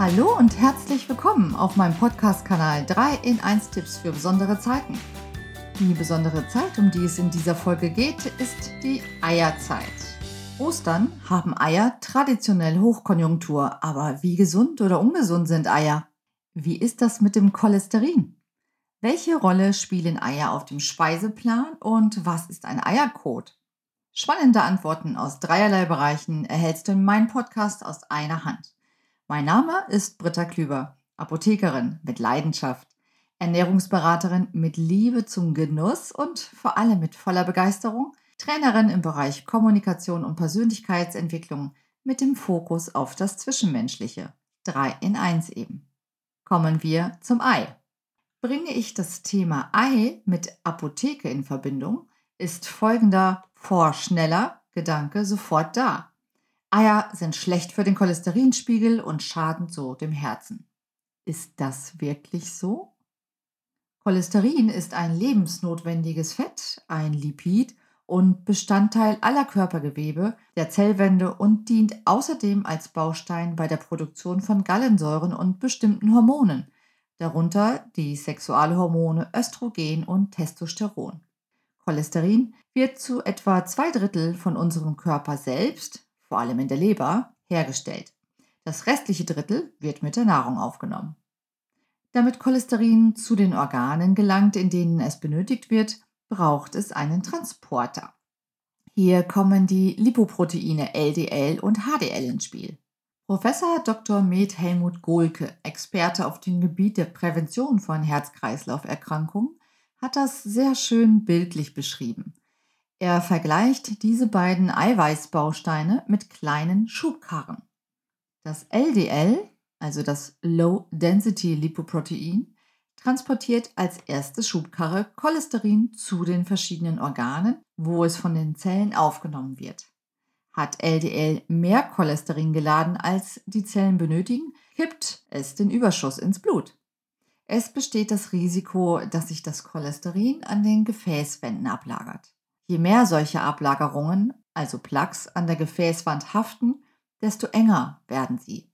Hallo und herzlich willkommen auf meinem Podcast-Kanal 3 in 1 Tipps für besondere Zeiten. Die besondere Zeit, um die es in dieser Folge geht, ist die Eierzeit. Ostern haben Eier traditionell Hochkonjunktur, aber wie gesund oder ungesund sind Eier? Wie ist das mit dem Cholesterin? Welche Rolle spielen Eier auf dem Speiseplan und was ist ein Eierkot? Spannende Antworten aus dreierlei Bereichen erhältst du in meinem Podcast aus einer Hand. Mein Name ist Britta Klüber, Apothekerin mit Leidenschaft, Ernährungsberaterin mit Liebe zum Genuss und vor allem mit voller Begeisterung, Trainerin im Bereich Kommunikation und Persönlichkeitsentwicklung mit dem Fokus auf das Zwischenmenschliche. Drei in eins eben. Kommen wir zum Ei. Bringe ich das Thema Ei mit Apotheke in Verbindung, ist folgender vorschneller Gedanke sofort da. Eier sind schlecht für den Cholesterinspiegel und schaden so dem Herzen. Ist das wirklich so? Cholesterin ist ein lebensnotwendiges Fett, ein Lipid und Bestandteil aller Körpergewebe, der Zellwände und dient außerdem als Baustein bei der Produktion von Gallensäuren und bestimmten Hormonen, darunter die Sexualhormone Östrogen und Testosteron. Cholesterin wird zu etwa zwei Drittel von unserem Körper selbst, vor allem in der Leber, hergestellt. Das restliche Drittel wird mit der Nahrung aufgenommen. Damit Cholesterin zu den Organen gelangt, in denen es benötigt wird, braucht es einen Transporter. Hier kommen die Lipoproteine LDL und HDL ins Spiel. Professor Dr. Med Helmut Gohlke, Experte auf dem Gebiet der Prävention von Herz-Kreislauf-Erkrankungen, hat das sehr schön bildlich beschrieben. Er vergleicht diese beiden Eiweißbausteine mit kleinen Schubkarren. Das LDL, also das Low Density Lipoprotein, transportiert als erste Schubkarre Cholesterin zu den verschiedenen Organen, wo es von den Zellen aufgenommen wird. Hat LDL mehr Cholesterin geladen, als die Zellen benötigen, kippt es den Überschuss ins Blut. Es besteht das Risiko, dass sich das Cholesterin an den Gefäßwänden ablagert. Je mehr solche Ablagerungen, also Plaques, an der Gefäßwand haften, desto enger werden sie.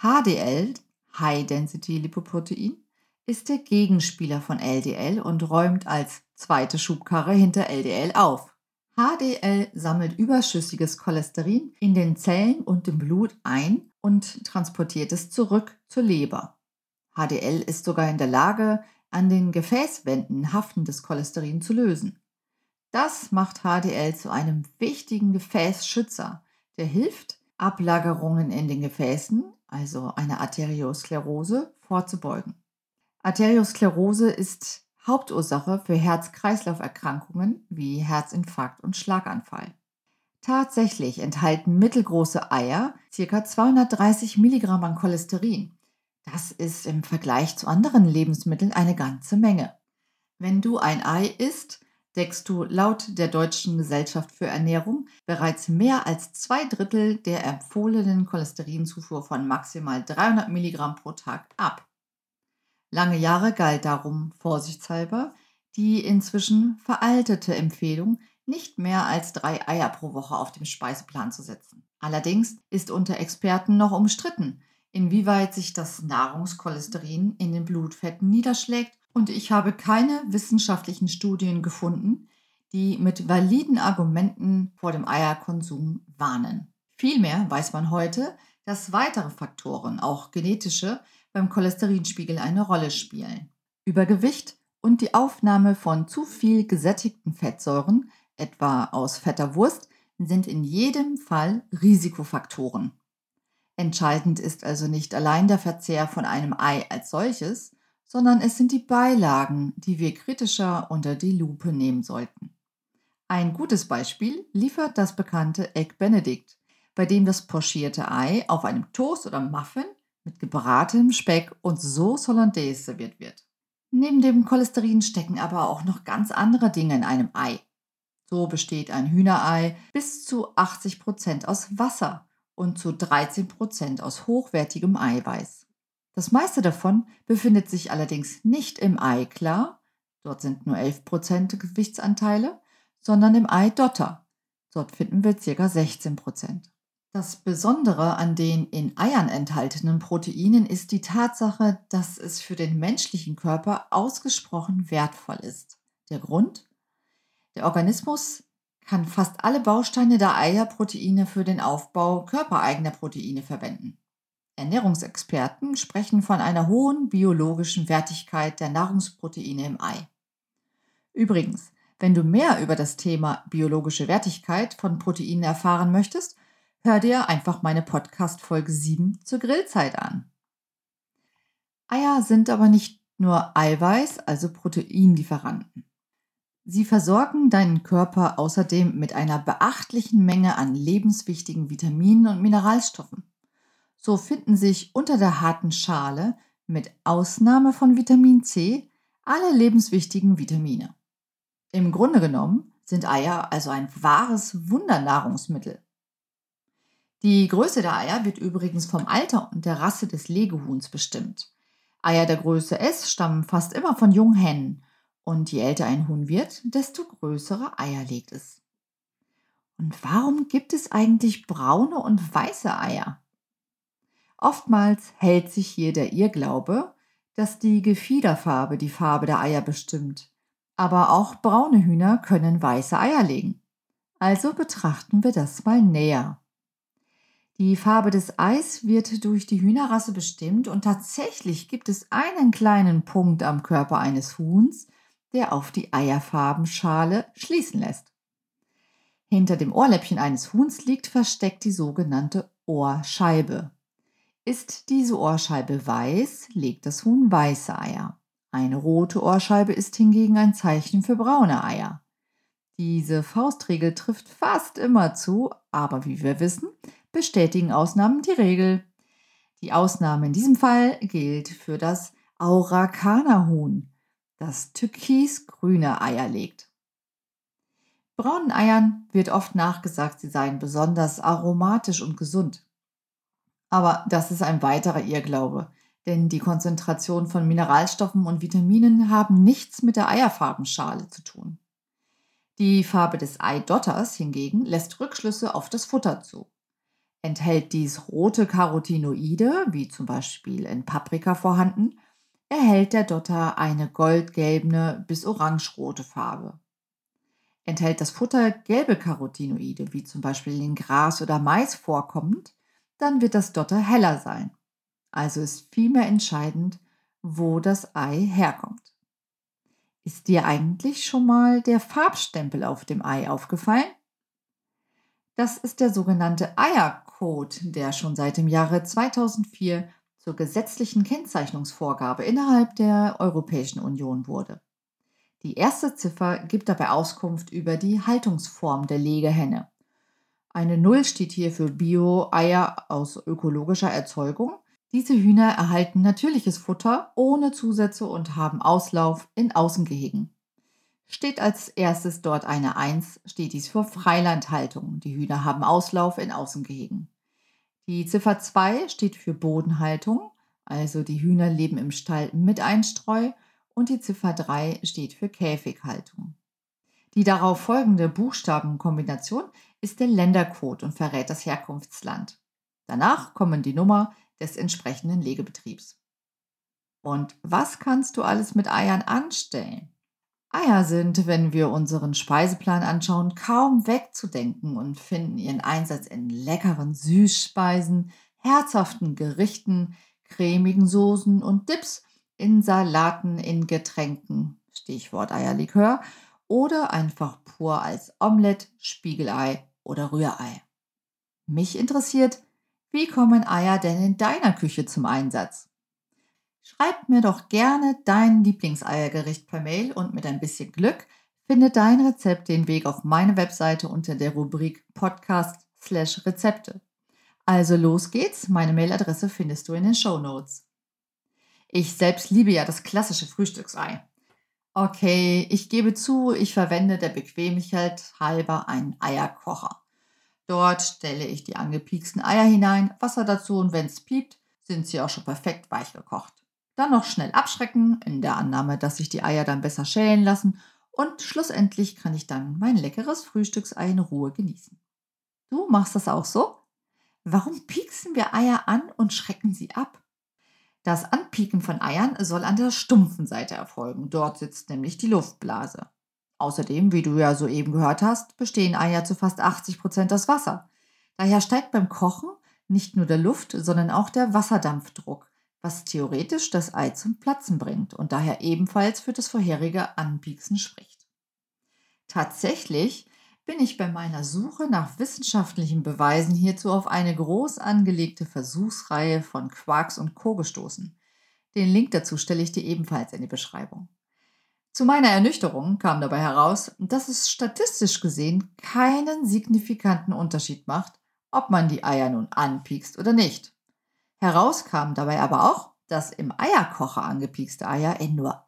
HDL, High Density Lipoprotein, ist der Gegenspieler von LDL und räumt als zweite Schubkarre hinter LDL auf. HDL sammelt überschüssiges Cholesterin in den Zellen und im Blut ein und transportiert es zurück zur Leber. HDL ist sogar in der Lage, an den Gefäßwänden haftendes Cholesterin zu lösen. Das macht HDL zu einem wichtigen Gefäßschützer, der hilft, Ablagerungen in den Gefäßen, also eine Arteriosklerose, vorzubeugen. Arteriosklerose ist Hauptursache für Herz-Kreislauf-Erkrankungen wie Herzinfarkt und Schlaganfall. Tatsächlich enthalten mittelgroße Eier ca. 230 Milligramm an Cholesterin. Das ist im Vergleich zu anderen Lebensmitteln eine ganze Menge. Wenn du ein Ei isst, deckst du laut der Deutschen Gesellschaft für Ernährung bereits mehr als zwei Drittel der empfohlenen Cholesterinzufuhr von maximal 300 Milligramm pro Tag ab. Lange Jahre galt darum vorsichtshalber die inzwischen veraltete Empfehlung, nicht mehr als drei Eier pro Woche auf dem Speiseplan zu setzen. Allerdings ist unter Experten noch umstritten, inwieweit sich das Nahrungskolesterin in den Blutfetten niederschlägt und ich habe keine wissenschaftlichen Studien gefunden, die mit validen Argumenten vor dem Eierkonsum warnen. Vielmehr weiß man heute, dass weitere Faktoren, auch genetische, beim Cholesterinspiegel eine Rolle spielen. Übergewicht und die Aufnahme von zu viel gesättigten Fettsäuren, etwa aus fetter Wurst, sind in jedem Fall Risikofaktoren. Entscheidend ist also nicht allein der Verzehr von einem Ei als solches, sondern es sind die Beilagen, die wir kritischer unter die Lupe nehmen sollten. Ein gutes Beispiel liefert das bekannte Egg Benedict, bei dem das pochierte Ei auf einem Toast oder Muffin mit gebratenem Speck und Sauce Hollandaise serviert wird. Neben dem Cholesterin stecken aber auch noch ganz andere Dinge in einem Ei. So besteht ein Hühnerei bis zu 80 Prozent aus Wasser und zu 13 Prozent aus hochwertigem Eiweiß. Das meiste davon befindet sich allerdings nicht im Ei klar, dort sind nur 11 Prozent Gewichtsanteile, sondern im Ei Dotter. Dort finden wir ca. 16%. Prozent. Das Besondere an den in Eiern enthaltenen Proteinen ist die Tatsache, dass es für den menschlichen Körper ausgesprochen wertvoll ist. Der Grund? Der Organismus kann fast alle Bausteine der Eierproteine für den Aufbau körpereigener Proteine verwenden. Ernährungsexperten sprechen von einer hohen biologischen Wertigkeit der Nahrungsproteine im Ei. Übrigens, wenn du mehr über das Thema biologische Wertigkeit von Proteinen erfahren möchtest, hör dir einfach meine Podcast Folge 7 zur Grillzeit an. Eier sind aber nicht nur Eiweiß, also Proteinlieferanten. Sie versorgen deinen Körper außerdem mit einer beachtlichen Menge an lebenswichtigen Vitaminen und Mineralstoffen. So finden sich unter der harten Schale, mit Ausnahme von Vitamin C, alle lebenswichtigen Vitamine. Im Grunde genommen sind Eier also ein wahres Wundernahrungsmittel. Die Größe der Eier wird übrigens vom Alter und der Rasse des Legehuhns bestimmt. Eier der Größe S stammen fast immer von jungen Hennen und je älter ein Huhn wird, desto größere Eier legt es. Und warum gibt es eigentlich braune und weiße Eier? Oftmals hält sich hier der Irrglaube, dass die Gefiederfarbe die Farbe der Eier bestimmt. Aber auch braune Hühner können weiße Eier legen. Also betrachten wir das mal näher. Die Farbe des Eis wird durch die Hühnerrasse bestimmt und tatsächlich gibt es einen kleinen Punkt am Körper eines Huhns, der auf die Eierfarbenschale schließen lässt. Hinter dem Ohrläppchen eines Huhns liegt versteckt die sogenannte Ohrscheibe. Ist diese Ohrscheibe weiß, legt das Huhn weiße Eier. Eine rote Ohrscheibe ist hingegen ein Zeichen für braune Eier. Diese Faustregel trifft fast immer zu, aber wie wir wissen, bestätigen Ausnahmen die Regel. Die Ausnahme in diesem Fall gilt für das Aurakanerhuhn, das türkisgrüne Eier legt. Braunen Eiern wird oft nachgesagt, sie seien besonders aromatisch und gesund. Aber das ist ein weiterer Irrglaube, denn die Konzentration von Mineralstoffen und Vitaminen haben nichts mit der Eierfarbenschale zu tun. Die Farbe des Eidotters hingegen lässt Rückschlüsse auf das Futter zu. Enthält dies rote Carotinoide, wie zum Beispiel in Paprika vorhanden, erhält der Dotter eine goldgelbene bis orangerote Farbe. Enthält das Futter gelbe Carotinoide, wie zum Beispiel in Gras oder Mais vorkommend, dann wird das Dotter heller sein. Also ist vielmehr entscheidend, wo das Ei herkommt. Ist dir eigentlich schon mal der Farbstempel auf dem Ei aufgefallen? Das ist der sogenannte Eiercode, der schon seit dem Jahre 2004 zur gesetzlichen Kennzeichnungsvorgabe innerhalb der Europäischen Union wurde. Die erste Ziffer gibt dabei Auskunft über die Haltungsform der Legehenne. Eine Null steht hier für Bio-Eier aus ökologischer Erzeugung. Diese Hühner erhalten natürliches Futter ohne Zusätze und haben Auslauf in Außengehegen. Steht als erstes dort eine 1, steht dies für Freilandhaltung. Die Hühner haben Auslauf in Außengehegen. Die Ziffer 2 steht für Bodenhaltung, also die Hühner leben im Stall mit Einstreu. Und die Ziffer 3 steht für Käfighaltung. Die darauf folgende Buchstabenkombination ist der Ländercode und verrät das Herkunftsland. Danach kommen die Nummer des entsprechenden Legebetriebs. Und was kannst du alles mit Eiern anstellen? Eier sind, wenn wir unseren Speiseplan anschauen, kaum wegzudenken und finden ihren Einsatz in leckeren Süßspeisen, herzhaften Gerichten, cremigen Soßen und Dips, in Salaten, in Getränken, Stichwort Eierlikör, oder einfach pur als Omelett, Spiegelei oder Rührei. Mich interessiert, wie kommen Eier denn in deiner Küche zum Einsatz? Schreib mir doch gerne dein Lieblingseiergericht per Mail und mit ein bisschen Glück findet dein Rezept den Weg auf meine Webseite unter der Rubrik Podcast/Rezepte. Also los geht's, meine Mailadresse findest du in den Show Notes. Ich selbst liebe ja das klassische Frühstücksei. Okay, ich gebe zu, ich verwende der Bequemlichkeit halber einen Eierkocher. Dort stelle ich die angepieksten Eier hinein, Wasser dazu und wenn es piept, sind sie auch schon perfekt weich gekocht. Dann noch schnell abschrecken, in der Annahme, dass sich die Eier dann besser schälen lassen und schlussendlich kann ich dann mein leckeres Frühstücksei in Ruhe genießen. Du machst das auch so? Warum pieksen wir Eier an und schrecken sie ab? Das Anpieken von Eiern soll an der stumpfen Seite erfolgen. Dort sitzt nämlich die Luftblase. Außerdem, wie du ja soeben gehört hast, bestehen Eier zu fast 80 Prozent aus Wasser. Daher steigt beim Kochen nicht nur der Luft, sondern auch der Wasserdampfdruck, was theoretisch das Ei zum Platzen bringt und daher ebenfalls für das vorherige Anpieksen spricht. Tatsächlich bin ich bei meiner Suche nach wissenschaftlichen Beweisen hierzu auf eine groß angelegte Versuchsreihe von Quarks und Co. gestoßen. Den Link dazu stelle ich dir ebenfalls in die Beschreibung. Zu meiner Ernüchterung kam dabei heraus, dass es statistisch gesehen keinen signifikanten Unterschied macht, ob man die Eier nun anpiekst oder nicht. Heraus kam dabei aber auch, dass im Eierkocher angepiekste Eier in nur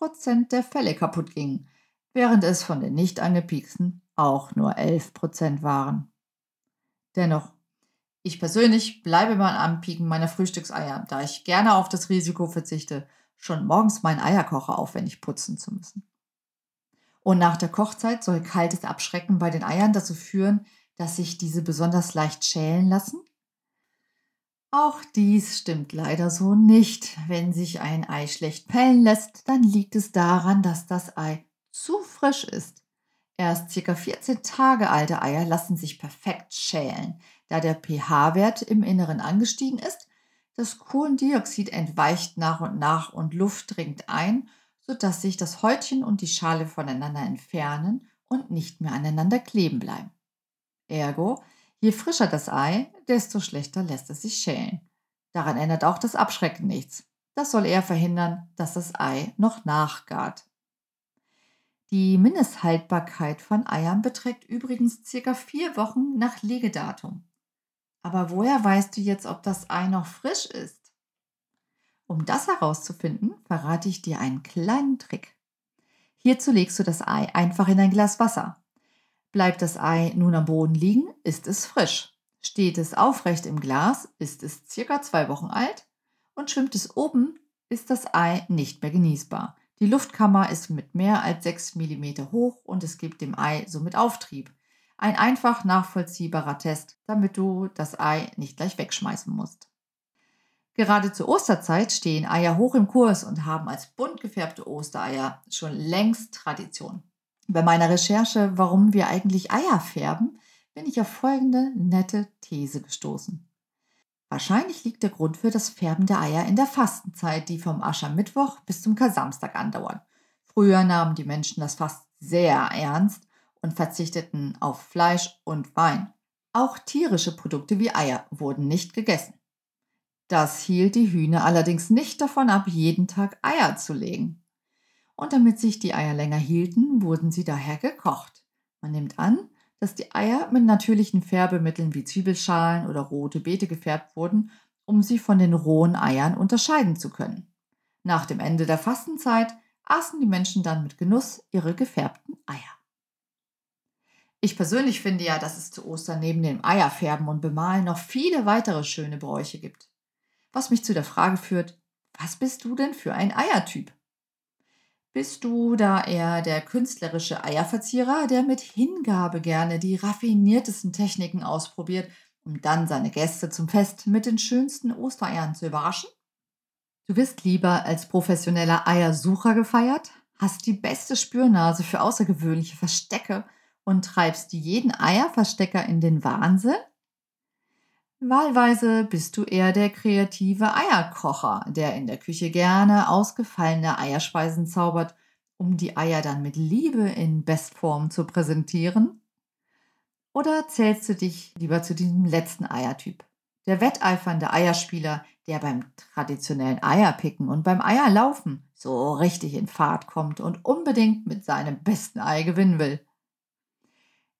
8% der Fälle kaputt gingen, während es von den nicht angepieksten auch nur 11 Prozent waren. Dennoch, ich persönlich bleibe beim Anpieken meiner Frühstückseier, da ich gerne auf das Risiko verzichte, schon morgens meinen Eierkocher aufwendig putzen zu müssen. Und nach der Kochzeit soll kaltes Abschrecken bei den Eiern dazu führen, dass sich diese besonders leicht schälen lassen? Auch dies stimmt leider so nicht. Wenn sich ein Ei schlecht pellen lässt, dann liegt es daran, dass das Ei zu frisch ist. Erst ca. 14 Tage alte Eier lassen sich perfekt schälen, da der pH-Wert im Inneren angestiegen ist. Das Kohlendioxid entweicht nach und nach und Luft dringt ein, sodass sich das Häutchen und die Schale voneinander entfernen und nicht mehr aneinander kleben bleiben. Ergo, je frischer das Ei, desto schlechter lässt es sich schälen. Daran ändert auch das Abschrecken nichts. Das soll eher verhindern, dass das Ei noch nachgart. Die Mindesthaltbarkeit von Eiern beträgt übrigens circa vier Wochen nach Legedatum. Aber woher weißt du jetzt, ob das Ei noch frisch ist? Um das herauszufinden, verrate ich dir einen kleinen Trick. Hierzu legst du das Ei einfach in ein Glas Wasser. Bleibt das Ei nun am Boden liegen, ist es frisch. Steht es aufrecht im Glas, ist es circa zwei Wochen alt und schwimmt es oben, ist das Ei nicht mehr genießbar. Die Luftkammer ist mit mehr als 6 mm hoch und es gibt dem Ei somit Auftrieb. Ein einfach nachvollziehbarer Test, damit du das Ei nicht gleich wegschmeißen musst. Gerade zur Osterzeit stehen Eier hoch im Kurs und haben als bunt gefärbte Ostereier schon längst Tradition. Bei meiner Recherche, warum wir eigentlich Eier färben, bin ich auf folgende nette These gestoßen. Wahrscheinlich liegt der Grund für das Färben der Eier in der Fastenzeit, die vom Aschermittwoch bis zum Kasamstag andauert. Früher nahmen die Menschen das Fast sehr ernst und verzichteten auf Fleisch und Wein. Auch tierische Produkte wie Eier wurden nicht gegessen. Das hielt die Hühner allerdings nicht davon ab, jeden Tag Eier zu legen. Und damit sich die Eier länger hielten, wurden sie daher gekocht. Man nimmt an, dass die Eier mit natürlichen Färbemitteln wie Zwiebelschalen oder rote Beete gefärbt wurden, um sie von den rohen Eiern unterscheiden zu können. Nach dem Ende der Fastenzeit aßen die Menschen dann mit Genuss ihre gefärbten Eier. Ich persönlich finde ja, dass es zu Ostern neben dem Eierfärben und Bemalen noch viele weitere schöne Bräuche gibt. Was mich zu der Frage führt, was bist du denn für ein Eiertyp? Bist du da eher der künstlerische Eierverzieher, der mit Hingabe gerne die raffiniertesten Techniken ausprobiert, um dann seine Gäste zum Fest mit den schönsten Ostereiern zu überraschen? Du wirst lieber als professioneller Eiersucher gefeiert, hast die beste Spürnase für außergewöhnliche Verstecke und treibst jeden Eierverstecker in den Wahnsinn? Wahlweise bist du eher der kreative Eierkocher, der in der Küche gerne ausgefallene Eierspeisen zaubert, um die Eier dann mit Liebe in Bestform zu präsentieren? Oder zählst du dich lieber zu diesem letzten Eiertyp? Der wetteifernde Eierspieler, der beim traditionellen Eierpicken und beim Eierlaufen so richtig in Fahrt kommt und unbedingt mit seinem besten Ei gewinnen will.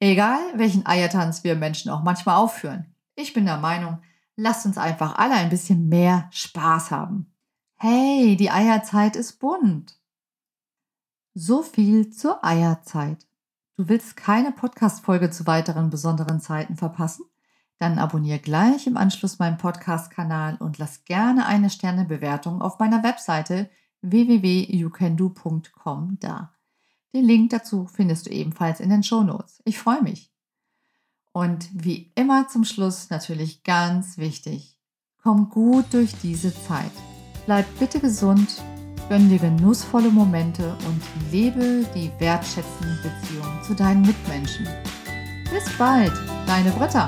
Egal, welchen Eiertanz wir Menschen auch manchmal aufführen. Ich bin der Meinung, lasst uns einfach alle ein bisschen mehr Spaß haben. Hey, die Eierzeit ist bunt. So viel zur Eierzeit. Du willst keine Podcast-Folge zu weiteren besonderen Zeiten verpassen? Dann abonniere gleich im Anschluss meinen Podcast-Kanal und lass gerne eine Sternebewertung auf meiner Webseite www.youcando.com da. Den Link dazu findest du ebenfalls in den Show Notes. Ich freue mich. Und wie immer zum Schluss natürlich ganz wichtig, komm gut durch diese Zeit. Bleib bitte gesund, gönn dir genussvolle Momente und lebe die wertschätzende Beziehung zu deinen Mitmenschen. Bis bald, deine Britta.